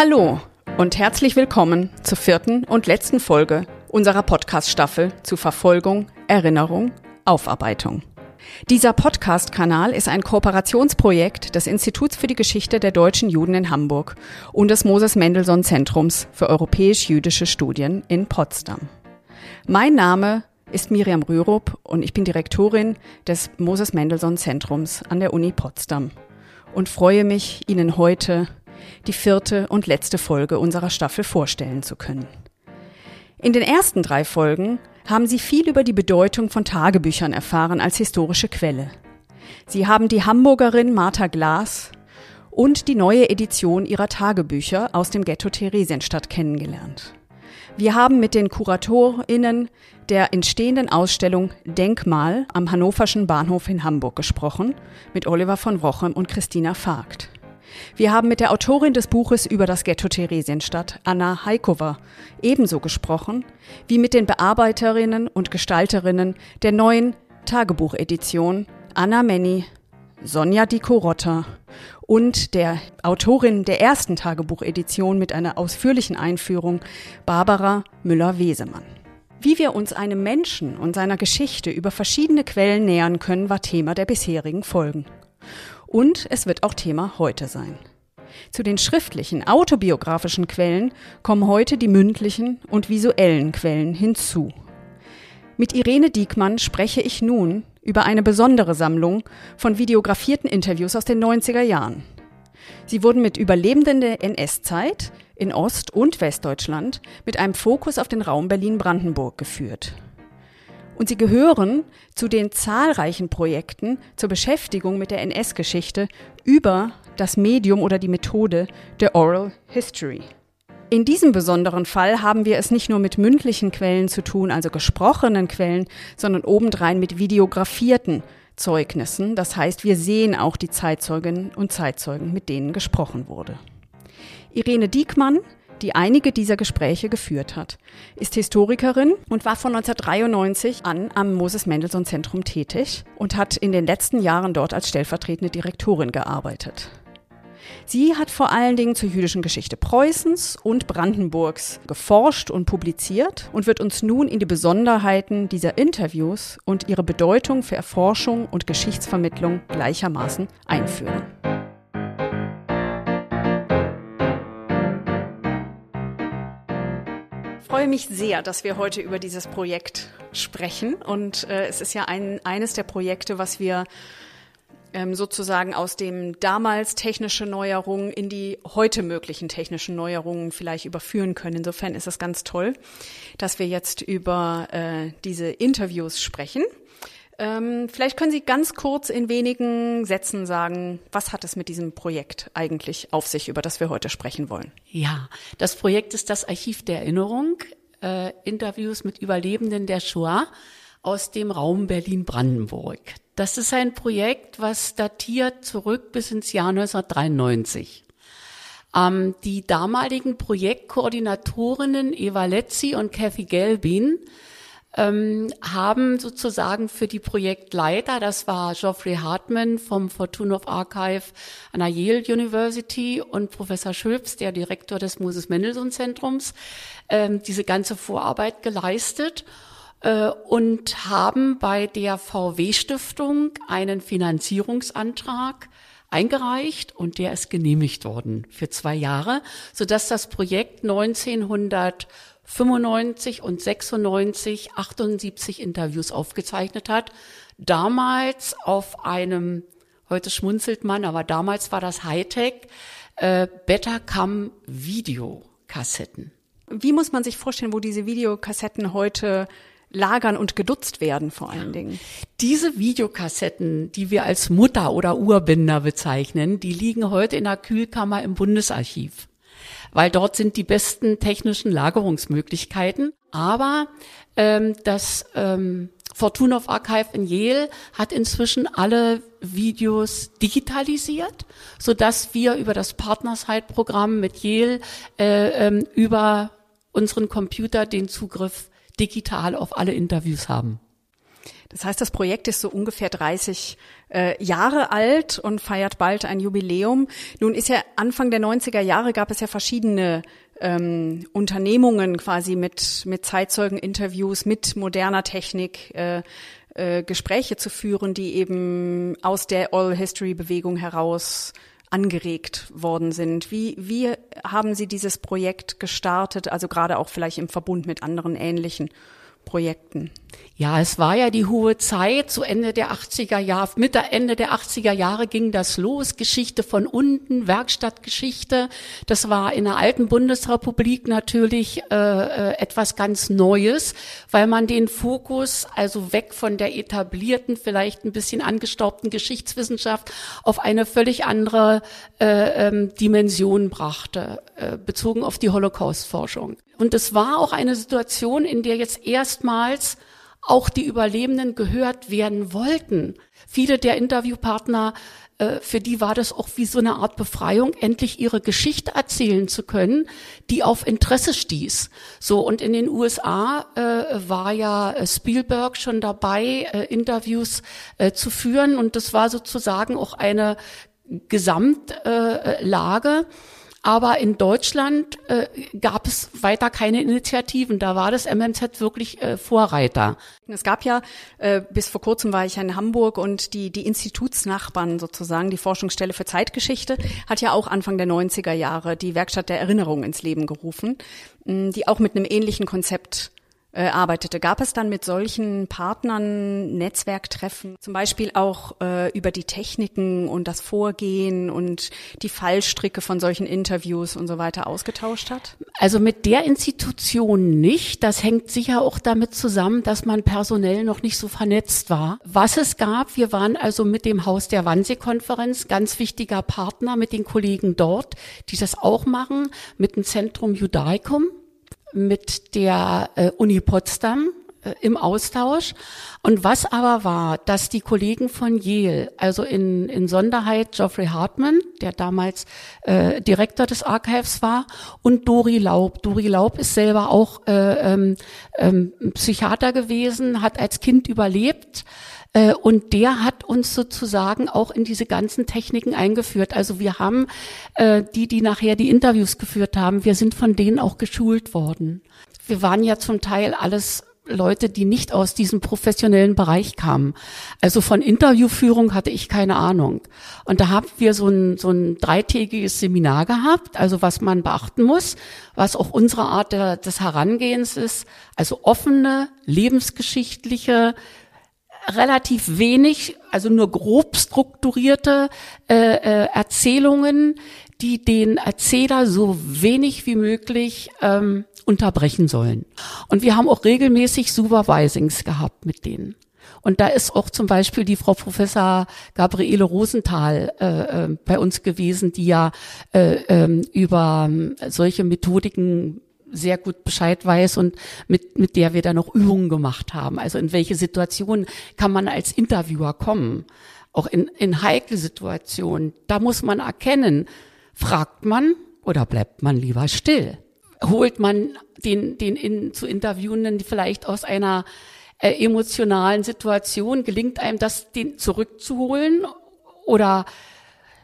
Hallo und herzlich willkommen zur vierten und letzten Folge unserer Podcast-Staffel zu Verfolgung, Erinnerung, Aufarbeitung. Dieser Podcast-Kanal ist ein Kooperationsprojekt des Instituts für die Geschichte der deutschen Juden in Hamburg und des Moses Mendelssohn Zentrums für europäisch-jüdische Studien in Potsdam. Mein Name ist Miriam Rürup und ich bin Direktorin des Moses Mendelssohn Zentrums an der Uni Potsdam und freue mich, Ihnen heute die vierte und letzte Folge unserer Staffel vorstellen zu können. In den ersten drei Folgen haben Sie viel über die Bedeutung von Tagebüchern erfahren als historische Quelle. Sie haben die Hamburgerin Martha Glas und die neue Edition ihrer Tagebücher aus dem Ghetto Theresienstadt kennengelernt. Wir haben mit den KuratorInnen der entstehenden Ausstellung Denkmal am Hannoverschen Bahnhof in Hamburg gesprochen, mit Oliver von Wrochem und Christina Vogt. Wir haben mit der Autorin des Buches über das Ghetto Theresienstadt, Anna Heikova, ebenso gesprochen wie mit den Bearbeiterinnen und Gestalterinnen der neuen Tagebuchedition Anna Menny, Sonja Diko-Rotter und der Autorin der ersten Tagebuchedition mit einer ausführlichen Einführung Barbara Müller-Wesemann. Wie wir uns einem Menschen und seiner Geschichte über verschiedene Quellen nähern können, war Thema der bisherigen Folgen. Und es wird auch Thema heute sein. Zu den schriftlichen, autobiografischen Quellen kommen heute die mündlichen und visuellen Quellen hinzu. Mit Irene Diekmann spreche ich nun über eine besondere Sammlung von videografierten Interviews aus den 90er Jahren. Sie wurden mit Überlebenden der NS-Zeit in Ost- und Westdeutschland mit einem Fokus auf den Raum Berlin-Brandenburg geführt. Und sie gehören zu den zahlreichen Projekten zur Beschäftigung mit der NS-Geschichte über das Medium oder die Methode der Oral History. In diesem besonderen Fall haben wir es nicht nur mit mündlichen Quellen zu tun, also gesprochenen Quellen, sondern obendrein mit videografierten Zeugnissen. Das heißt, wir sehen auch die Zeitzeuginnen und Zeitzeugen, mit denen gesprochen wurde. Irene Diekmann die einige dieser Gespräche geführt hat, ist Historikerin und war von 1993 an am Moses Mendelssohn Zentrum tätig und hat in den letzten Jahren dort als stellvertretende Direktorin gearbeitet. Sie hat vor allen Dingen zur jüdischen Geschichte Preußens und Brandenburgs geforscht und publiziert und wird uns nun in die Besonderheiten dieser Interviews und ihre Bedeutung für Erforschung und Geschichtsvermittlung gleichermaßen einführen. Freue mich sehr, dass wir heute über dieses Projekt sprechen. Und äh, es ist ja ein, eines der Projekte, was wir ähm, sozusagen aus dem damals technische Neuerungen in die heute möglichen technischen Neuerungen vielleicht überführen können. Insofern ist es ganz toll, dass wir jetzt über äh, diese Interviews sprechen. Ähm, vielleicht können Sie ganz kurz in wenigen Sätzen sagen, was hat es mit diesem Projekt eigentlich auf sich, über das wir heute sprechen wollen? Ja, das Projekt ist das Archiv der Erinnerung, äh, Interviews mit Überlebenden der Shoah aus dem Raum Berlin-Brandenburg. Das ist ein Projekt, was datiert zurück bis ins Jahr 1993. Ähm, die damaligen Projektkoordinatorinnen Eva Letzi und Kathy Gelbin ähm, haben sozusagen für die Projektleiter, das war Geoffrey Hartman vom Fortunov Archive an der Yale University und Professor Schülps, der Direktor des Moses Mendelssohn Zentrums, ähm, diese ganze Vorarbeit geleistet äh, und haben bei der VW Stiftung einen Finanzierungsantrag eingereicht und der ist genehmigt worden für zwei Jahre, so dass das Projekt 1900 95 und 96 78 Interviews aufgezeichnet hat. Damals auf einem, heute schmunzelt man, aber damals war das Hightech, äh, Betacam Videokassetten. Wie muss man sich vorstellen, wo diese Videokassetten heute lagern und gedutzt werden vor allen Dingen. Diese Videokassetten, die wir als Mutter oder Urbinder bezeichnen, die liegen heute in der Kühlkammer im Bundesarchiv weil dort sind die besten technischen Lagerungsmöglichkeiten. Aber ähm, das ähm, Fortunov Archive in Yale hat inzwischen alle Videos digitalisiert, so dass wir über das Partnerside-Programm mit Yale äh, ähm, über unseren Computer den Zugriff digital auf alle Interviews haben. Das heißt, das Projekt ist so ungefähr 30 äh, Jahre alt und feiert bald ein Jubiläum. Nun ist ja Anfang der 90er Jahre gab es ja verschiedene ähm, Unternehmungen quasi mit, mit Zeitzeugeninterviews, mit moderner Technik, äh, äh, Gespräche zu führen, die eben aus der Oral History Bewegung heraus angeregt worden sind. Wie, wie haben Sie dieses Projekt gestartet, also gerade auch vielleicht im Verbund mit anderen ähnlichen Projekten? Ja, es war ja die hohe Zeit, zu Ende der 80er Jahre, Mitte, Ende der 80er Jahre ging das los, Geschichte von unten, Werkstattgeschichte. Das war in der alten Bundesrepublik natürlich äh, äh, etwas ganz Neues, weil man den Fokus also weg von der etablierten, vielleicht ein bisschen angestaubten Geschichtswissenschaft auf eine völlig andere äh, ähm, Dimension brachte, äh, bezogen auf die Holocaust-Forschung. Und es war auch eine Situation, in der jetzt erstmals auch die Überlebenden gehört werden wollten. Viele der Interviewpartner, äh, für die war das auch wie so eine Art Befreiung, endlich ihre Geschichte erzählen zu können, die auf Interesse stieß. So, und in den USA äh, war ja Spielberg schon dabei, äh, Interviews zu führen. Und das war sozusagen auch eine Gesamtlage. Aber in Deutschland äh, gab es weiter keine Initiativen. Da war das MMZ wirklich äh, Vorreiter. Es gab ja, äh, bis vor kurzem war ich in Hamburg und die, die Institutsnachbarn sozusagen, die Forschungsstelle für Zeitgeschichte, hat ja auch Anfang der 90er Jahre die Werkstatt der Erinnerung ins Leben gerufen, die auch mit einem ähnlichen Konzept äh, arbeitete. Gab es dann mit solchen Partnern Netzwerktreffen, zum Beispiel auch äh, über die Techniken und das Vorgehen und die Fallstricke von solchen Interviews und so weiter ausgetauscht hat? Also mit der Institution nicht. Das hängt sicher auch damit zusammen, dass man personell noch nicht so vernetzt war. Was es gab, wir waren also mit dem Haus der Wannsee-Konferenz ganz wichtiger Partner mit den Kollegen dort, die das auch machen, mit dem Zentrum Judaicum mit der äh, Uni Potsdam äh, im Austausch. Und was aber war, dass die Kollegen von Yale, also in, in Sonderheit Geoffrey Hartman, der damals äh, Direktor des Archives war, und Dori Laub. Dori Laub ist selber auch äh, ähm, ähm, Psychiater gewesen, hat als Kind überlebt und der hat uns sozusagen auch in diese ganzen Techniken eingeführt. Also wir haben äh, die, die nachher die Interviews geführt haben, wir sind von denen auch geschult worden. Wir waren ja zum Teil alles Leute, die nicht aus diesem professionellen Bereich kamen. Also von Interviewführung hatte ich keine Ahnung. Und da haben wir so ein, so ein dreitägiges Seminar gehabt, also was man beachten muss, was auch unsere Art der, des Herangehens ist. Also offene, lebensgeschichtliche, relativ wenig, also nur grob strukturierte äh, äh, Erzählungen, die den Erzähler so wenig wie möglich ähm, unterbrechen sollen. Und wir haben auch regelmäßig Supervisings gehabt mit denen. Und da ist auch zum Beispiel die Frau Professor Gabriele Rosenthal äh, äh, bei uns gewesen, die ja äh, äh, über äh, solche Methodiken sehr gut Bescheid weiß und mit, mit der wir dann noch Übungen gemacht haben. Also in welche Situationen kann man als Interviewer kommen? Auch in, in heikle Situationen. Da muss man erkennen, fragt man oder bleibt man lieber still? Holt man den, den in, zu Interviewenden vielleicht aus einer äh, emotionalen Situation, gelingt einem das, den zurückzuholen? Oder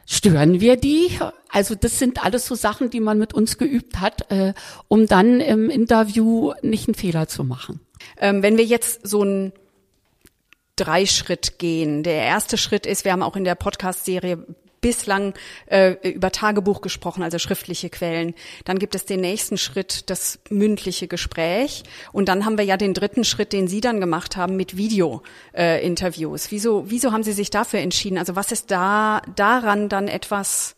stören wir die? Also das sind alles so Sachen, die man mit uns geübt hat, äh, um dann im Interview nicht einen Fehler zu machen. Ähm, wenn wir jetzt so ein Dreischritt gehen. Der erste Schritt ist, wir haben auch in der Podcast-Serie bislang äh, über Tagebuch gesprochen, also schriftliche Quellen. Dann gibt es den nächsten Schritt, das mündliche Gespräch. Und dann haben wir ja den dritten Schritt, den Sie dann gemacht haben mit Video-Interviews. Äh, wieso, wieso haben Sie sich dafür entschieden? Also was ist da daran dann etwas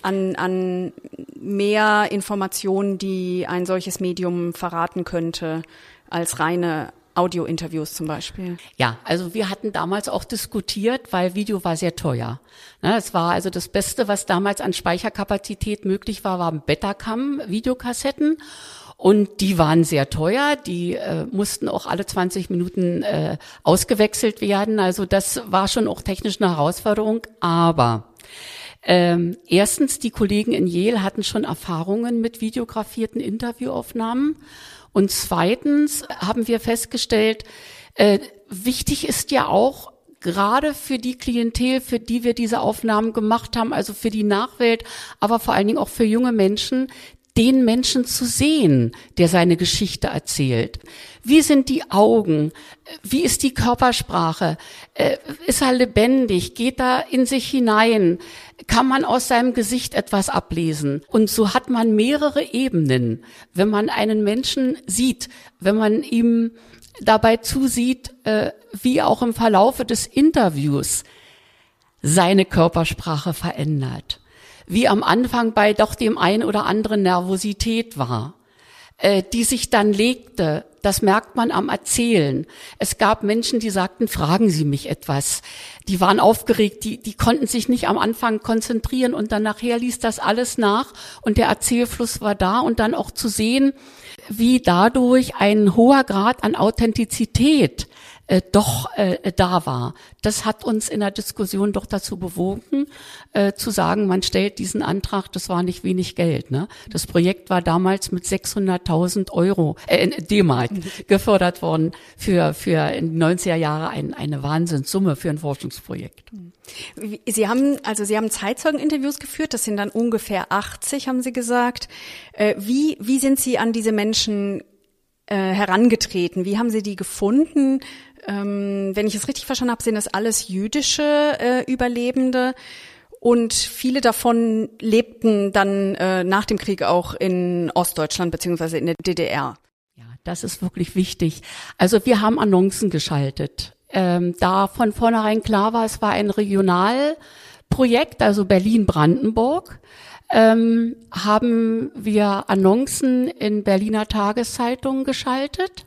an, an mehr Informationen, die ein solches Medium verraten könnte, als reine Audio-Interviews zum Beispiel? Ja, also wir hatten damals auch diskutiert, weil Video war sehr teuer. Ne, es war also das Beste, was damals an Speicherkapazität möglich war, waren Betacam-Videokassetten. Und die waren sehr teuer, die äh, mussten auch alle 20 Minuten äh, ausgewechselt werden. Also das war schon auch technisch eine Herausforderung. Aber ähm, erstens, die Kollegen in Yale hatten schon Erfahrungen mit videografierten Interviewaufnahmen. Und zweitens haben wir festgestellt, Äh, wichtig ist ja auch, gerade für die Klientel, für die wir diese Aufnahmen gemacht haben, also für die Nachwelt, aber vor allen Dingen auch für junge Menschen, den Menschen zu sehen, der seine Geschichte erzählt. Wie sind die Augen? Wie ist die Körpersprache? Äh, ist er lebendig? Geht er in sich hinein? Kann man aus seinem Gesicht etwas ablesen? Und so hat man mehrere Ebenen, wenn man einen Menschen sieht, wenn man ihm dabei zusieht, äh, wie auch im Verlaufe des Interviews seine Körpersprache verändert wie am Anfang bei doch dem ein oder anderen Nervosität war, äh, die sich dann legte. Das merkt man am Erzählen. Es gab Menschen, die sagten, fragen Sie mich etwas. Die waren aufgeregt, die, die konnten sich nicht am Anfang konzentrieren und dann nachher ließ das alles nach und der Erzählfluss war da und dann auch zu sehen, wie dadurch ein hoher Grad an Authentizität äh, doch äh, da war. Das hat uns in der Diskussion doch dazu bewogen, äh, zu sagen, man stellt diesen Antrag, das war nicht wenig Geld. Ne? Das Projekt war damals mit 600.000 Euro, äh, D-Mark gefördert worden für, für in 90er Jahre ein, eine Wahnsinnssumme für ein Forschungsprojekt. Sie haben, also Sie haben Zeitzeugeninterviews geführt, das sind dann ungefähr 80, haben Sie gesagt. Äh, wie, wie sind Sie an diese Menschen äh, herangetreten? Wie haben Sie die gefunden? Ähm, wenn ich es richtig verstanden habe, sind das alles jüdische äh, Überlebende. Und viele davon lebten dann äh, nach dem Krieg auch in Ostdeutschland beziehungsweise in der DDR. Ja, das ist wirklich wichtig. Also wir haben Annoncen geschaltet. Ähm, da von vornherein klar war, es war ein Regionalprojekt, also Berlin-Brandenburg, ähm, haben wir Annoncen in Berliner Tageszeitungen geschaltet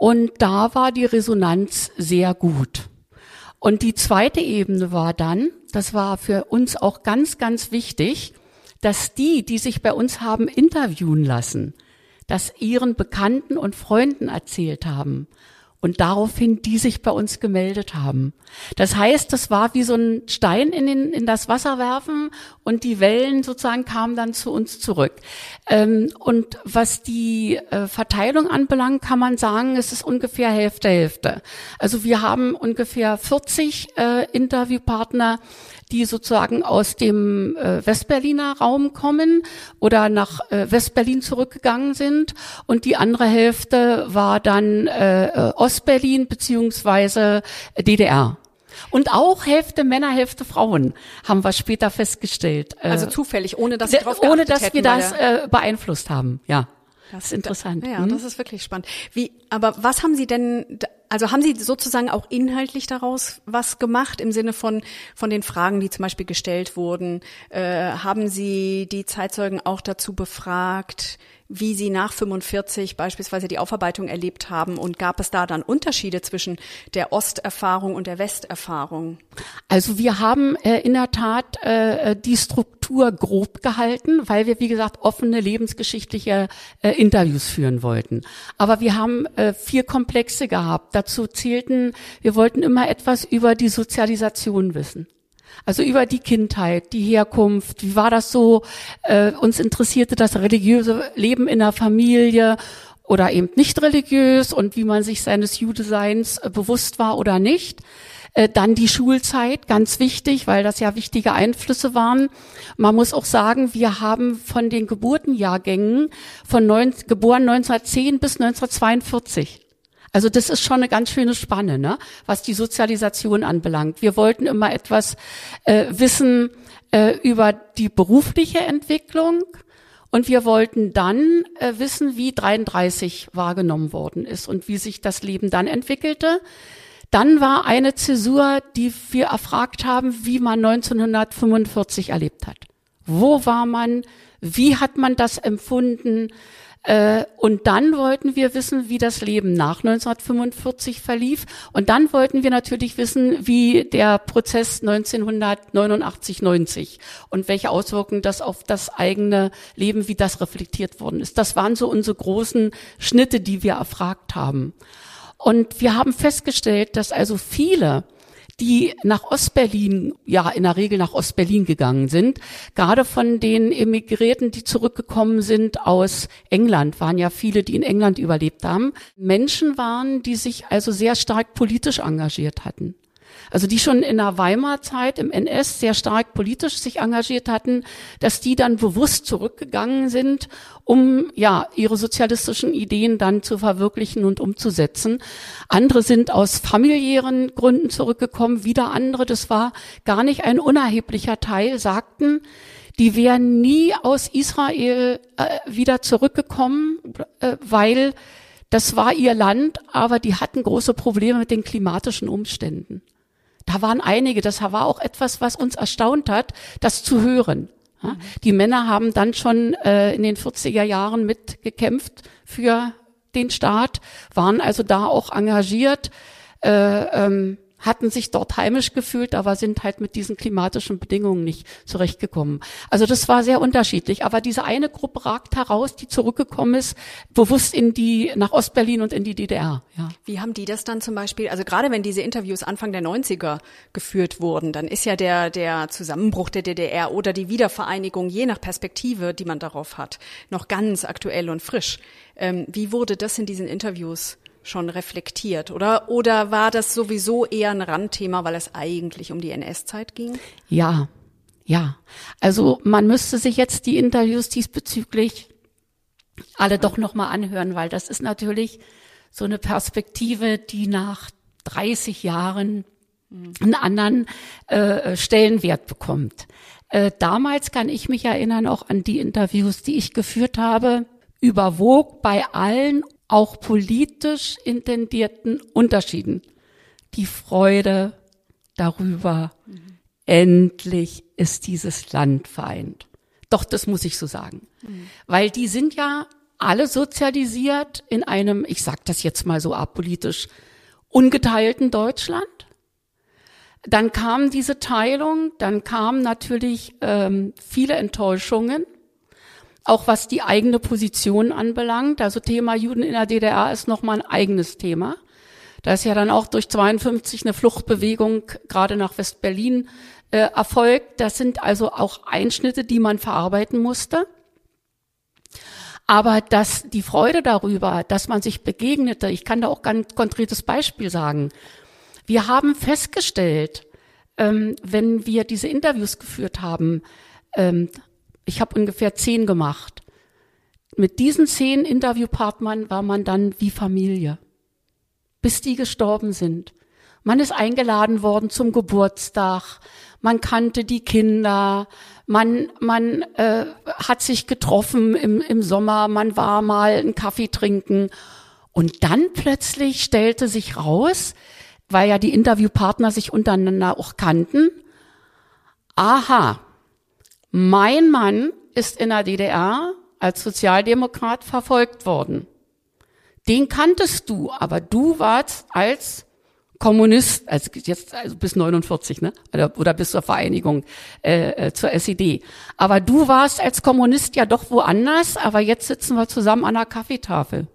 und da war die Resonanz sehr gut. Und die zweite Ebene war dann, das war für uns auch ganz, ganz wichtig, dass die, die sich bei uns haben interviewen lassen, das ihren Bekannten und Freunden erzählt haben und daraufhin die sich bei uns gemeldet haben. Das heißt, das war wie so ein Stein in, den, in das Wasser werfen und die Wellen sozusagen kamen dann zu uns zurück. Ähm, und was die äh, Verteilung anbelangt, kann man sagen, es ist ungefähr Hälfte, Hälfte. Also wir haben ungefähr 40 äh, Interviewpartner, die sozusagen aus dem äh, Westberliner Raum kommen oder nach äh, Westberlin zurückgegangen sind. Und die andere Hälfte war dann äh, äh Ostberlin beziehungsweise DDR. Und auch Hälfte Männer, Hälfte Frauen, haben wir später festgestellt. Äh, also zufällig, ohne dass, Sie drauf ohne dass hätten, wir das äh, beeinflusst haben, ja. Das ist interessant. Ja, hm? das ist wirklich spannend. Wie, aber was haben Sie denn, also haben Sie sozusagen auch inhaltlich daraus was gemacht im Sinne von, von den Fragen, die zum Beispiel gestellt wurden? Äh, haben Sie die Zeitzeugen auch dazu befragt, wie sie nach 45 beispielsweise die Aufarbeitung erlebt haben und gab es da dann Unterschiede zwischen der Osterfahrung und der Westerfahrung? Also wir haben äh, in der Tat äh, die Struktur grob gehalten, weil wir wie gesagt offene lebensgeschichtliche äh, Interviews führen wollten. Aber wir haben äh, vier Komplexe gehabt. Dazu zählten, wir wollten immer etwas über die Sozialisation wissen. Also über die Kindheit, die Herkunft, wie war das so? Äh, uns interessierte das religiöse Leben in der Familie oder eben nicht religiös und wie man sich seines Judeseins äh, bewusst war oder nicht. Äh, dann die Schulzeit, ganz wichtig, weil das ja wichtige Einflüsse waren. Man muss auch sagen, wir haben von den Geburtenjahrgängen von neun, geboren 1910 bis 1942 also das ist schon eine ganz schöne Spanne, ne? was die Sozialisation anbelangt. Wir wollten immer etwas äh, wissen äh, über die berufliche Entwicklung und wir wollten dann äh, wissen, wie 33 wahrgenommen worden ist und wie sich das Leben dann entwickelte. Dann war eine Zäsur, die wir erfragt haben, wie man 1945 erlebt hat. Wo war man? Wie hat man das empfunden? Äh, und dann wollten wir wissen, wie das Leben nach 1945 verlief. Und dann wollten wir natürlich wissen, wie der Prozess 1989, 90 und welche Auswirkungen das auf das eigene Leben, wie das reflektiert worden ist. Das waren so unsere großen Schnitte, die wir erfragt haben. Und wir haben festgestellt, dass also viele die nach Ostberlin, ja in der Regel nach Ostberlin gegangen sind. Gerade von den Emigrierten, die zurückgekommen sind aus England, waren ja viele, die in England überlebt haben. Menschen waren, die sich also sehr stark politisch engagiert hatten. Also die schon in der Weimar-Zeit im NS sehr stark politisch sich engagiert hatten, dass die dann bewusst zurückgegangen sind, um ja ihre sozialistischen Ideen dann zu verwirklichen und umzusetzen. Andere sind aus familiären Gründen zurückgekommen, wieder andere, das war gar nicht ein unerheblicher Teil, sagten, die wären nie aus Israel äh, wieder zurückgekommen, äh, weil das war ihr Land, aber die hatten große Probleme mit den klimatischen Umständen. Da waren einige, das war auch etwas, was uns erstaunt hat, das zu hören. Ja, die Männer haben dann schon äh, in den 40er Jahren mitgekämpft für den Staat, waren also da auch engagiert. Äh, ähm, hatten sich dort heimisch gefühlt, aber sind halt mit diesen klimatischen Bedingungen nicht zurechtgekommen. Also das war sehr unterschiedlich. Aber diese eine Gruppe ragt heraus, die zurückgekommen ist, bewusst in die, nach Ostberlin und in die DDR. Ja. Wie haben die das dann zum Beispiel, also gerade wenn diese Interviews Anfang der 90er geführt wurden, dann ist ja der, der Zusammenbruch der DDR oder die Wiedervereinigung, je nach Perspektive, die man darauf hat, noch ganz aktuell und frisch. Ähm, wie wurde das in diesen Interviews schon reflektiert, oder? Oder war das sowieso eher ein Randthema, weil es eigentlich um die NS-Zeit ging? Ja, ja. Also man müsste sich jetzt die Interviews diesbezüglich alle doch nochmal anhören, weil das ist natürlich so eine Perspektive, die nach 30 Jahren einen anderen äh, Stellenwert bekommt. Äh, damals kann ich mich erinnern auch an die Interviews, die ich geführt habe, überwog bei allen auch politisch intendierten Unterschieden die Freude darüber, mhm. endlich ist dieses Land vereint. Doch, das muss ich so sagen. Mhm. Weil die sind ja alle sozialisiert in einem, ich sag das jetzt mal so apolitisch, ungeteilten Deutschland. Dann kam diese Teilung, dann kamen natürlich ähm, viele Enttäuschungen auch was die eigene Position anbelangt. Also Thema Juden in der DDR ist nochmal ein eigenes Thema. Da ist ja dann auch durch 52 eine Fluchtbewegung gerade nach Westberlin äh, erfolgt. Das sind also auch Einschnitte, die man verarbeiten musste. Aber dass die Freude darüber, dass man sich begegnete, ich kann da auch ganz konkretes Beispiel sagen. Wir haben festgestellt, ähm, wenn wir diese Interviews geführt haben, ähm, ich habe ungefähr zehn gemacht. Mit diesen zehn Interviewpartnern war man dann wie Familie, bis die gestorben sind. Man ist eingeladen worden zum Geburtstag, man kannte die Kinder, man, man äh, hat sich getroffen im, im Sommer, man war mal einen Kaffee trinken. Und dann plötzlich stellte sich raus, weil ja die Interviewpartner sich untereinander auch kannten, aha, mein Mann ist in der DDR als Sozialdemokrat verfolgt worden. Den kanntest du, aber du warst als Kommunist, also jetzt also bis 49, ne? Oder, oder bis zur Vereinigung äh, äh zur SED. Aber du warst als Kommunist ja doch woanders, aber jetzt sitzen wir zusammen an der Kaffeetafel.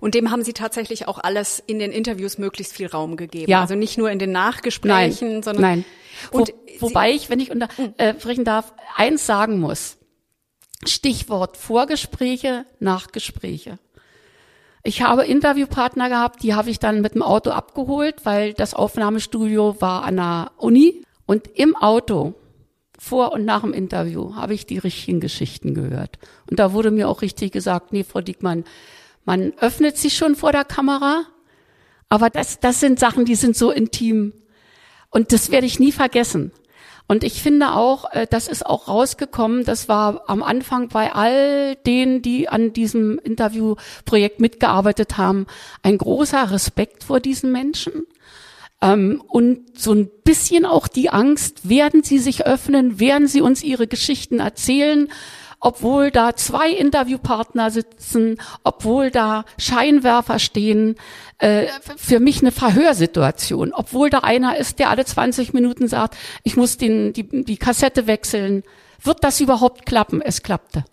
Und dem haben Sie tatsächlich auch alles in den Interviews möglichst viel Raum gegeben. Ja. Also nicht nur in den Nachgesprächen, Nein. sondern. Nein. Und Wo, wobei ich, wenn ich unterbrechen hm. äh, darf, eins sagen muss. Stichwort Vorgespräche, Nachgespräche. Ich habe Interviewpartner gehabt, die habe ich dann mit dem Auto abgeholt, weil das Aufnahmestudio war an der Uni. Und im Auto, vor und nach dem Interview, habe ich die richtigen Geschichten gehört. Und da wurde mir auch richtig gesagt, nee, Frau Diekmann, man öffnet sich schon vor der Kamera, aber das, das sind Sachen, die sind so intim. Und das werde ich nie vergessen. Und ich finde auch, äh, das ist auch rausgekommen, das war am Anfang bei all denen, die an diesem Interviewprojekt mitgearbeitet haben, ein großer Respekt vor diesen Menschen. Ähm, und so ein bisschen auch die Angst, werden sie sich öffnen, werden sie uns ihre Geschichten erzählen, obwohl da zwei Interviewpartner sitzen, obwohl da Scheinwerfer stehen, äh, für mich eine Verhörsituation, obwohl da einer ist, der alle 20 Minuten sagt, ich muss den, die, die Kassette wechseln. Wird das überhaupt klappen? Es klappte.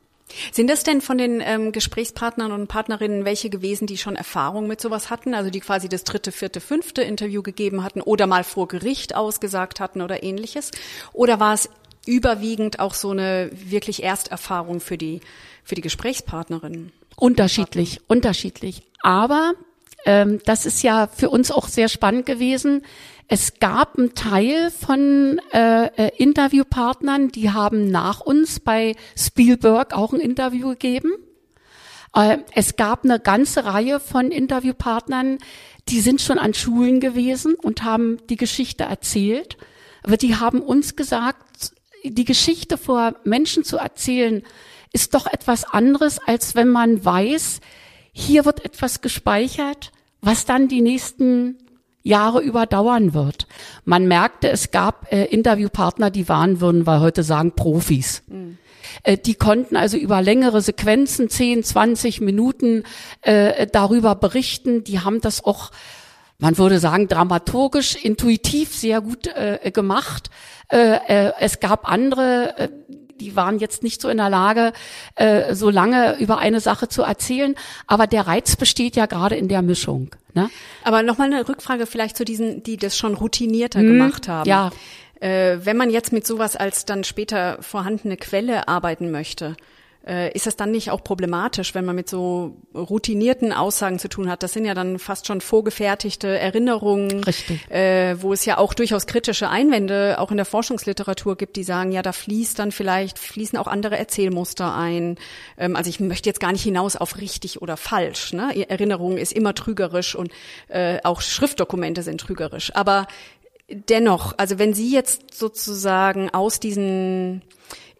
Sind das denn von den ähm, Gesprächspartnern und Partnerinnen welche gewesen, die schon Erfahrung mit sowas hatten, also die quasi das dritte, vierte, fünfte Interview gegeben hatten oder mal vor Gericht ausgesagt hatten oder ähnliches? Oder war es überwiegend auch so eine wirklich Ersterfahrung für die, für die Gesprächspartnerinnen? Unterschiedlich, unterschiedlich. Aber ähm, das ist ja für uns auch sehr spannend gewesen. Es gab einen Teil von äh, äh, Interviewpartnern, die haben nach uns bei Spielberg auch ein Interview gegeben. Äh, es gab eine ganze Reihe von Interviewpartnern, die sind schon an Schulen gewesen und haben die Geschichte erzählt. Aber die haben uns gesagt, die Geschichte vor Menschen zu erzählen, ist doch etwas anderes, als wenn man weiß, hier wird etwas gespeichert, was dann die nächsten Jahre überdauern wird. Man merkte, es gab äh, Interviewpartner, die waren, würden wir heute sagen, Profis. Mhm. Äh, die konnten also über längere Sequenzen, 10, 20 Minuten äh, darüber berichten. Die haben das auch, man würde sagen, dramaturgisch, intuitiv sehr gut äh, gemacht. Äh, äh, es gab andere, äh, die waren jetzt nicht so in der Lage, äh, so lange über eine Sache zu erzählen. Aber der Reiz besteht ja gerade in der Mischung. Ne? Aber nochmal eine Rückfrage vielleicht zu diesen, die das schon routinierter hm, gemacht haben. Ja. Äh, wenn man jetzt mit sowas als dann später vorhandene Quelle arbeiten möchte, äh, ist das dann nicht auch problematisch, wenn man mit so routinierten Aussagen zu tun hat? Das sind ja dann fast schon vorgefertigte Erinnerungen, Richtig. Äh, wo es ja auch durchaus kritische Einwände auch in der Forschungsliteratur gibt, die sagen, ja, da fließt dann vielleicht, fließen auch andere Erzählmuster ein. Ähm, also ich möchte jetzt gar nicht hinaus auf richtig oder falsch. Ne? Erinnerung ist immer trügerisch und äh, auch Schriftdokumente sind trügerisch. Aber dennoch, also wenn Sie jetzt sozusagen aus diesen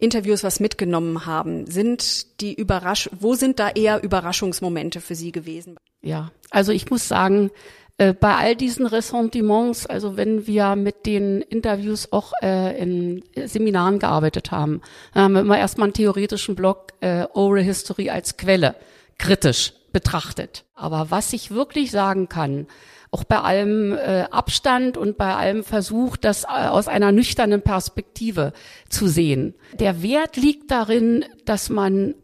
Interviews was mitgenommen haben, sind die Überrasch wo sind da eher Überraschungsmomente für Sie gewesen? Ja, also ich muss sagen, äh, bei all diesen Ressentiments, also wenn wir mit den Interviews auch äh, in Seminaren gearbeitet haben, haben wir immer erstmal einen theoretischen Block äh, Oral History als Quelle kritisch betrachtet. Aber was ich wirklich sagen kann, auch bei allem äh, Abstand und bei allem Versuch, das äh, aus einer nüchternen Perspektive zu sehen. Der Wert liegt darin, dass man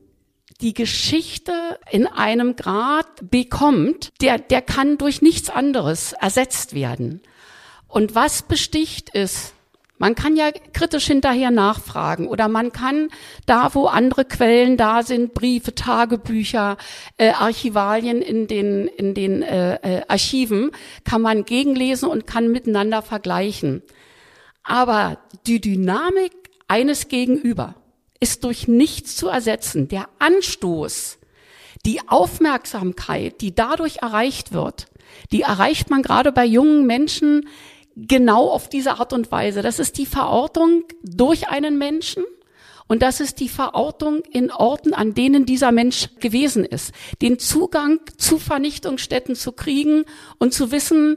die Geschichte in einem Grad bekommt, der, der kann durch nichts anderes ersetzt werden. Und was besticht ist, man kann ja kritisch hinterher nachfragen oder man kann da, wo andere Quellen da sind, Briefe, Tagebücher, äh, Archivalien in den, in den äh, äh, Archiven, kann man gegenlesen und kann miteinander vergleichen. Aber die Dynamik eines Gegenüber ist durch nichts zu ersetzen. Der Anstoß, die Aufmerksamkeit, die dadurch erreicht wird, die erreicht man gerade bei jungen Menschen genau auf diese Art und Weise. Das ist die Verortung durch einen Menschen und das ist die Verortung in Orten, an denen dieser Mensch gewesen ist. Den Zugang zu Vernichtungsstätten zu kriegen und zu wissen,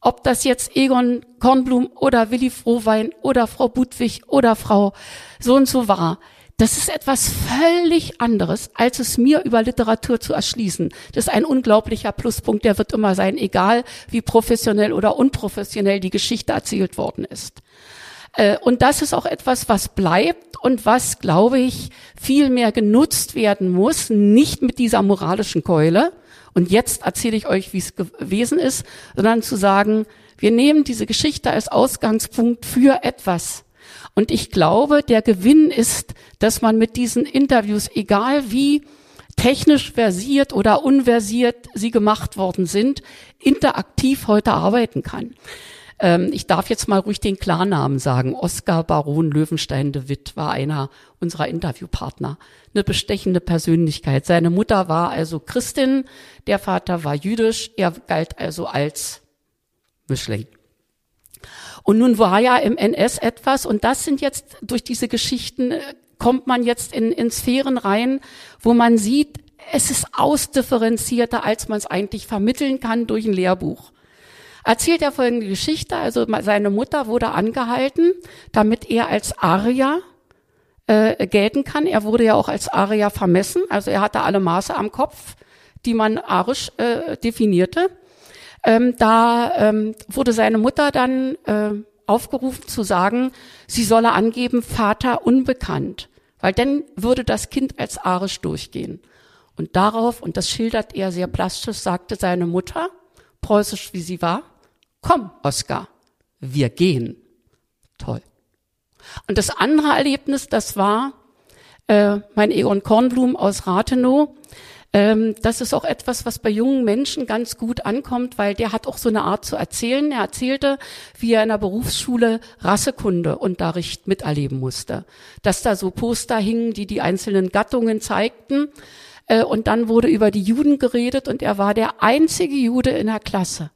ob das jetzt Egon Kornblum oder Willi Frohwein oder Frau Budwig oder Frau so und so war. Das ist etwas völlig anderes, als es mir über Literatur zu erschließen. Das ist ein unglaublicher Pluspunkt, der wird immer sein, egal wie professionell oder unprofessionell die Geschichte erzählt worden ist. Äh, und das ist auch etwas, was bleibt und was, glaube ich, viel mehr genutzt werden muss, nicht mit dieser moralischen Keule. Und jetzt erzähle ich euch, wie es gewesen ist, sondern zu sagen, wir nehmen diese Geschichte als Ausgangspunkt für etwas, und ich glaube, der Gewinn ist, dass man mit diesen Interviews, egal wie technisch versiert oder unversiert sie gemacht worden sind, interaktiv heute arbeiten kann. Ähm, ich darf jetzt mal ruhig den Klarnamen sagen. Oskar Baron Löwenstein de Witt war einer unserer Interviewpartner. Eine bestechende Persönlichkeit. Seine Mutter war also Christin, der Vater war jüdisch, er galt also als Mischling. Und nun war ja im NS etwas, und das sind jetzt durch diese Geschichten, äh, kommt man jetzt in, in Sphären rein, wo man sieht, es ist ausdifferenzierter, als man es eigentlich vermitteln kann durch ein Lehrbuch. Erzählt er folgende Geschichte, also seine Mutter wurde angehalten, damit er als Arier äh, gelten kann. Er wurde ja auch als Arier vermessen, also er hatte alle Maße am Kopf, die man arisch äh, definierte. Ähm, da ähm, wurde seine Mutter dann äh, aufgerufen zu sagen, sie solle angeben, Vater unbekannt. weil dann würde das Kind als arisch durchgehen. Und darauf, und das schildert er sehr plastisch, sagte seine Mutter, preußisch wie sie war, komm, Oskar, wir gehen. Toll. Und das andere Erlebnis, das war äh, mein Egon Kornblum aus Rathenow. Ähm, das ist auch etwas, was bei jungen Menschen ganz gut ankommt, weil der hat auch so eine Art zu erzählen. Er erzählte, wie er in der Berufsschule Rassekundeunterricht miterleben musste. Dass da so Poster hingen, die die einzelnen Gattungen zeigten. Äh, und dann wurde über die Juden geredet und er war der einzige Jude in der Klasse.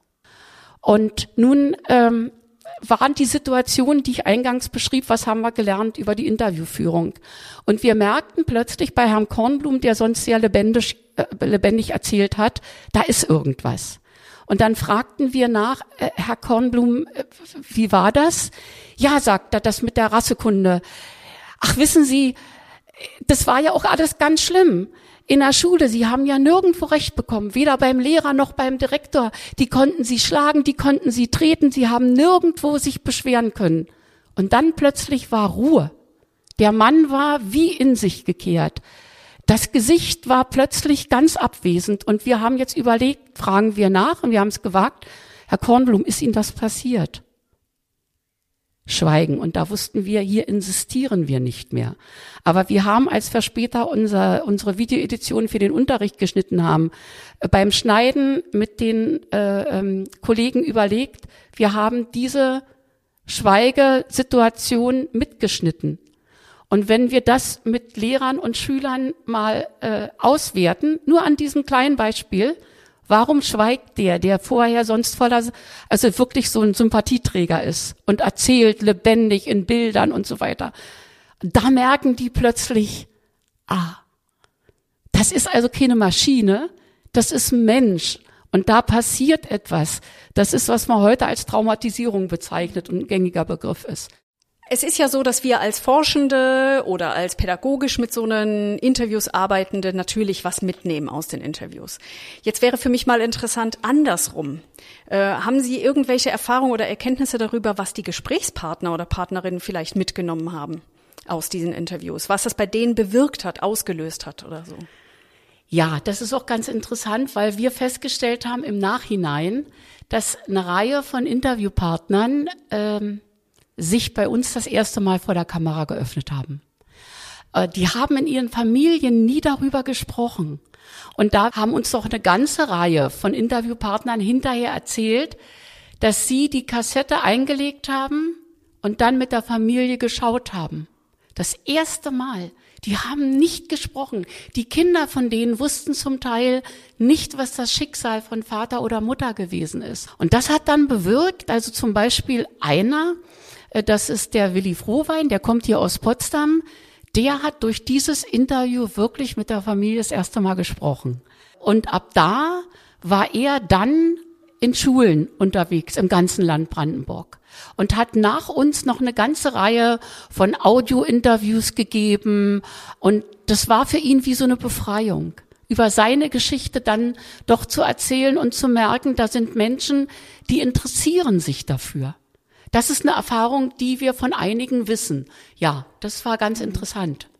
Und nun ähm, waren die Situationen, die ich eingangs beschrieb, was haben wir gelernt über die Interviewführung. Und wir merkten plötzlich bei Herrn Kornblum, der sonst sehr lebendig, äh, lebendig erzählt hat, da ist irgendwas. Und dann fragten wir nach, äh, Herr Kornblum, äh, wie war das? Ja, sagt er, das mit der Rassekunde. Ach, wissen Sie, das war ja auch alles ganz schlimm in der Schule, sie haben ja nirgendwo Recht bekommen, weder beim Lehrer noch beim Direktor. Die konnten sie schlagen, die konnten sie treten, sie haben nirgendwo sich beschweren können. Und dann plötzlich war Ruhe. Der Mann war wie in sich gekehrt. Das Gesicht war plötzlich ganz abwesend und wir haben jetzt überlegt, fragen wir nach und wir haben es gewagt, Herr Kornblum, ist Ihnen das passiert? Schweigen. Und da wussten wir, hier insistieren wir nicht mehr. Aber wir haben, als wir später unser, unsere Videoedition für den Unterricht geschnitten haben, äh, beim Schneiden mit den äh, ähm, Kollegen überlegt, wir haben diese Schweigesituation mitgeschnitten. Und wenn wir das mit Lehrern und Schülern mal äh, auswerten, nur an diesem kleinen Beispiel, Warum schweigt der, der vorher sonst voller, also wirklich so ein Sympathieträger ist und erzählt lebendig in Bildern und so weiter? Da merken die plötzlich, ah, das ist also keine Maschine, das ist ein Mensch. Und da passiert etwas. Das ist, was man heute als Traumatisierung bezeichnet und ein gängiger Begriff ist. Es ist ja so, dass wir als Forschende oder als pädagogisch mit so einen Interviews arbeitende natürlich was mitnehmen aus den Interviews. Jetzt wäre für mich mal interessant andersrum. Äh, haben Sie irgendwelche Erfahrungen oder Erkenntnisse darüber, was die Gesprächspartner oder Partnerinnen vielleicht mitgenommen haben aus diesen Interviews? Was das bei denen bewirkt hat, ausgelöst hat oder so? Ja, das ist auch ganz interessant, weil wir festgestellt haben im Nachhinein, dass eine Reihe von Interviewpartnern ähm, sich bei uns das erste Mal vor der Kamera geöffnet haben. Äh, die haben in ihren Familien nie darüber gesprochen. Und da haben uns doch eine ganze Reihe von Interviewpartnern hinterher erzählt, dass sie die Kassette eingelegt haben und dann mit der Familie geschaut haben. Das erste Mal. Die haben nicht gesprochen. Die Kinder von denen wussten zum Teil nicht, was das Schicksal von Vater oder Mutter gewesen ist. Und das hat dann bewirkt, also zum Beispiel einer, das ist der Willi Frohwein, der kommt hier aus Potsdam. Der hat durch dieses Interview wirklich mit der Familie das erste Mal gesprochen. Und ab da war er dann in Schulen unterwegs im ganzen Land Brandenburg und hat nach uns noch eine ganze Reihe von Audio-Interviews gegeben und das war für ihn wie so eine Befreiung über seine Geschichte dann doch zu erzählen und zu merken, da sind Menschen, die interessieren sich dafür. Das ist eine Erfahrung, die wir von einigen wissen. Ja, das war ganz interessant.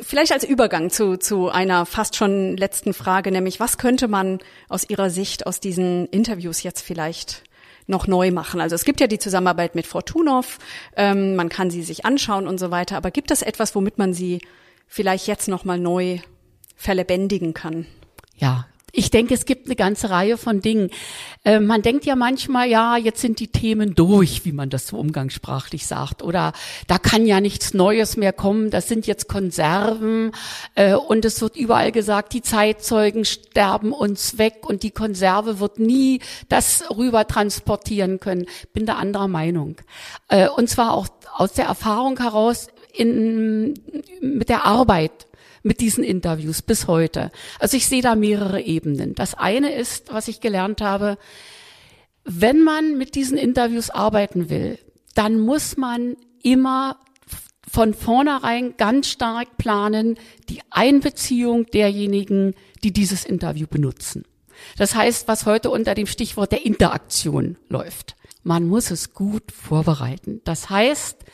Vielleicht als Übergang zu, zu einer fast schon letzten Frage, nämlich was könnte man aus Ihrer Sicht aus diesen Interviews jetzt vielleicht noch neu machen? Also es gibt ja die Zusammenarbeit mit Fortunov, ähm, man kann sie sich anschauen und so weiter, aber gibt es etwas, womit man sie vielleicht jetzt noch mal neu verlebendigen kann? Ja, ich denke, es gibt eine ganze Reihe von Dingen. Äh, man denkt ja manchmal, ja, jetzt sind die Themen durch, wie man das so umgangssprachlich sagt. Oder da kann ja nichts Neues mehr kommen. Das sind jetzt Konserven. Äh, und es wird überall gesagt, die Zeitzeugen sterben uns weg und die Konserve wird nie das rüber transportieren können. Bin da anderer Meinung. Äh, und zwar auch aus der Erfahrung heraus in, mit der Arbeit mit diesen Interviews bis heute. Also ich sehe da mehrere Ebenen. Das eine ist, was ich gelernt habe, wenn man mit diesen Interviews arbeiten will, dann muss man immer von vornherein ganz stark planen, die Einbeziehung derjenigen, die dieses Interview benutzen. Das heißt, was heute unter dem Stichwort der Interaktion läuft. Man muss es gut vorbereiten. Das heißt,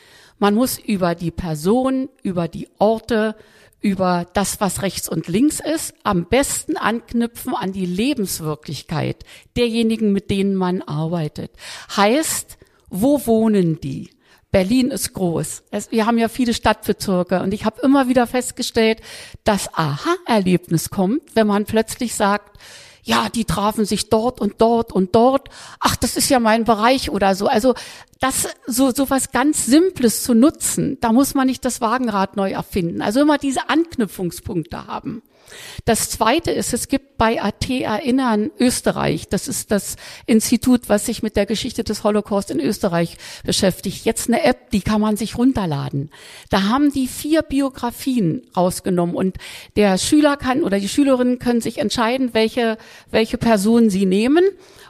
Man muss über die Person, über die Orte, über das, was rechts und links ist, am besten anknüpfen an die Lebenswirklichkeit derjenigen, mit denen man arbeitet. Heißt, wo wohnen die? Berlin ist groß. Es, wir haben ja viele Stadtbezirke und ich habe immer wieder festgestellt, dass Aha-Erlebnis kommt, wenn man plötzlich sagt, ja, die trafen sich dort und dort und dort. Ach, das ist ja mein Bereich oder so. Also das so so was ganz Simples zu nutzen, da muss man nicht das Wagenrad neu erfinden. Also immer diese Anknüpfungspunkte haben. Das zweite ist, es gibt bei AT Erinnern Österreich, das ist das Institut, was sich mit der Geschichte des Holocaust in Österreich beschäftigt, jetzt eine App, die kann man sich runterladen. Da haben die vier Biografien rausgenommen und der Schüler kann oder die Schülerinnen können sich entscheiden, welche, welche Person sie nehmen.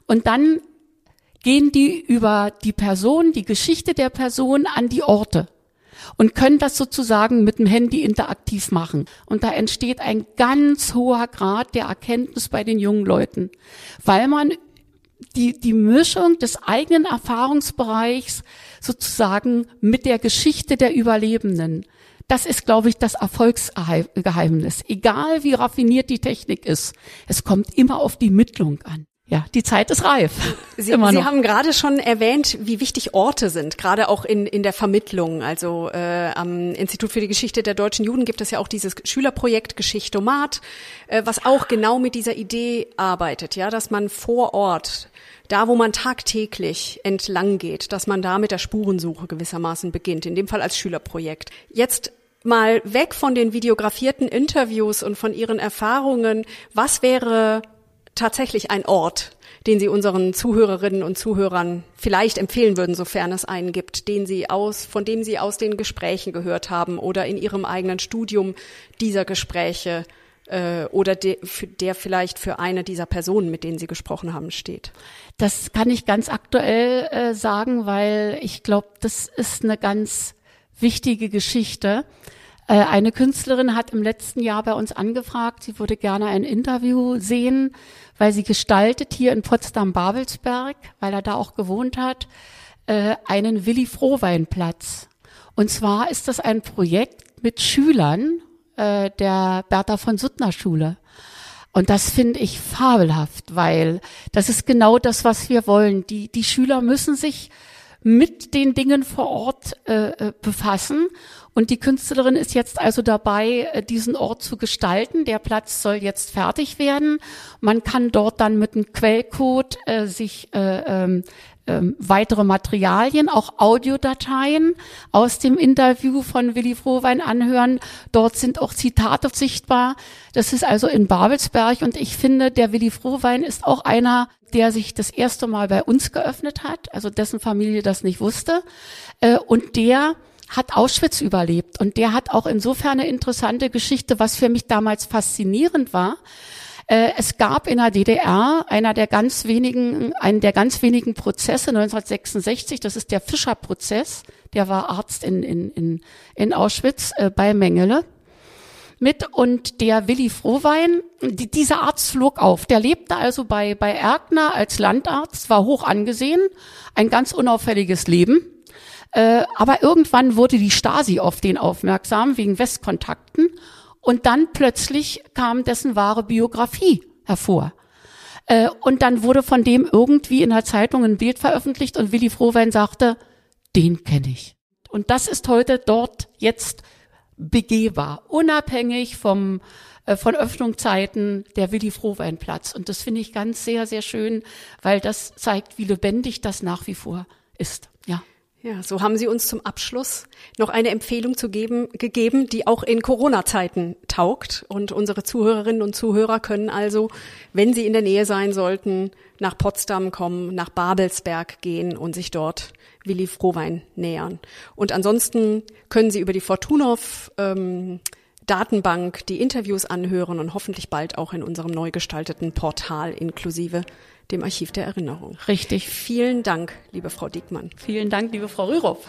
Und dann gehen die über die Person, die Geschichte der Person an die Orte und können das sozusagen mit dem Handy interaktiv machen. Und da entsteht ein ganz hoher Grad der Erkenntnis bei den jungen Leuten, weil man die, die Mischung des eigenen Erfahrungsbereichs sozusagen mit der Geschichte der Überlebenden, das ist, glaube ich, das Erfolgsgeheimnis. Egal wie raffiniert die Technik ist, es kommt immer auf die Mittlung an ja, die Zeit ist reif. Sie, Sie haben gerade schon erwähnt, wie wichtig Orte sind, gerade auch in, in der Vermittlung. Also äh, am Institut für die Geschichte der deutschen Juden gibt es ja auch dieses Schülerprojekt Geschichtomat, äh, was auch genau mit dieser Idee arbeitet, ja, dass man vor Ort da, wo man tagtäglich entlang geht, dass man da mit der Spurensuche gewissermaßen beginnt, in dem Fall als Schülerprojekt. Jetzt mal weg von den videografierten Interviews und von Ihren Erfahrungen. Was wäre tatsächlich ein Ort, den Sie unseren Zuhörerinnen und Zuhörern vielleicht empfehlen würden, sofern es einen gibt, den Sie aus, von dem Sie aus den Gesprächen gehört haben oder in Ihrem eigenen Studium dieser Gespräche äh, oder de, der vielleicht für eine dieser Personen, mit denen Sie gesprochen haben, steht? Das kann ich ganz aktuell äh, sagen, weil ich glaube, das ist eine ganz wichtige Geschichte. Äh, eine Künstlerin hat im letzten Jahr bei uns angefragt, sie würde gerne ein Interview sehen, weil sie gestaltet hier in Potsdam-Babelsberg, weil er da auch gewohnt hat, äh, einen Willi Frohweinplatz. Und zwar ist das ein Projekt mit Schülern äh, der Bertha von Suttner Schule. Und das finde ich fabelhaft, weil das ist genau das, was wir wollen. Die, die Schüler müssen sich mit den Dingen vor Ort äh, befassen und die Künstlerin ist jetzt also dabei, äh, diesen Ort zu gestalten. Der Platz soll jetzt fertig werden. Man kann dort dann mit einem Quellcode äh, sich äh, ähm, ähm, weitere Materialien, auch Audiodateien aus dem Interview von Willi Frohwein anhören. Dort sind auch Zitate sichtbar. Das ist also in Babelsberg und ich finde, der Willi Frohwein ist auch einer, der sich das erste Mal bei uns geöffnet hat, also dessen Familie das nicht wusste äh, und der hat Auschwitz überlebt und der hat auch insofern eine interessante Geschichte, was für mich damals faszinierend war. Äh, es gab in der DDR einer der ganz wenigen, einen der ganz wenigen Prozesse 1966, das ist der Fischer-Prozess, der war Arzt in, in, in, in Auschwitz äh, bei Mengele mit und der Willi Frohwein, die, dieser Arzt flog auf. Der lebte also bei, bei Erkner als Landarzt, war hoch angesehen, ein ganz unauffälliges Leben. Äh, aber irgendwann wurde die Stasi auf den aufmerksam wegen Westkontakten und dann plötzlich kam dessen wahre Biografie hervor. Äh, und dann wurde von dem irgendwie in der Zeitung ein Bild veröffentlicht und Willi Frohwein sagte, den kenne ich. Und das ist heute dort jetzt begehbar, unabhängig vom äh, von Öffnungszeiten der Willi Frohwein Platz. Und das finde ich ganz sehr, sehr schön, weil das zeigt, wie lebendig das nach wie vor ist. Ja. So haben Sie uns zum Abschluss noch eine Empfehlung zu geben, gegeben, die auch in Corona-Zeiten taugt. Und unsere Zuhörerinnen und Zuhörer können also, wenn sie in der Nähe sein sollten, nach Potsdam kommen, nach Babelsberg gehen und sich dort Willi Frohwein nähern. Und ansonsten können Sie über die Fortunov ähm, Datenbank die Interviews anhören und hoffentlich bald auch in unserem neu gestalteten Portal inklusive dem Archiv der Erinnerung. Richtig. Vielen Dank, liebe Frau Diekmann. Vielen Dank, liebe Frau Rürup.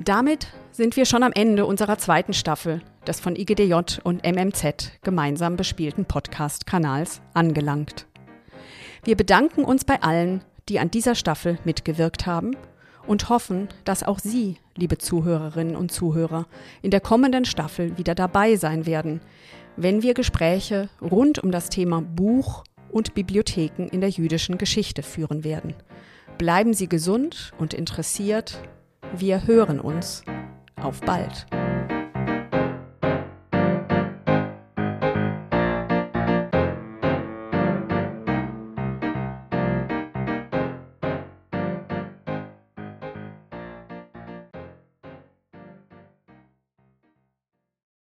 Damit sind wir schon am Ende unserer zweiten Staffel des von IGDJ und MMZ gemeinsam bespielten Podcast-Kanals angelangt. Wir bedanken uns bei allen, die an dieser Staffel mitgewirkt haben und hoffen, dass auch Sie, liebe Zuhörerinnen und Zuhörer, in der kommenden Staffel wieder dabei sein werden, wenn wir Gespräche rund um das Thema Buch und Bibliotheken in der jüdischen Geschichte führen werden. Bleiben Sie gesund und interessiert. Wir hören uns. Auf bald.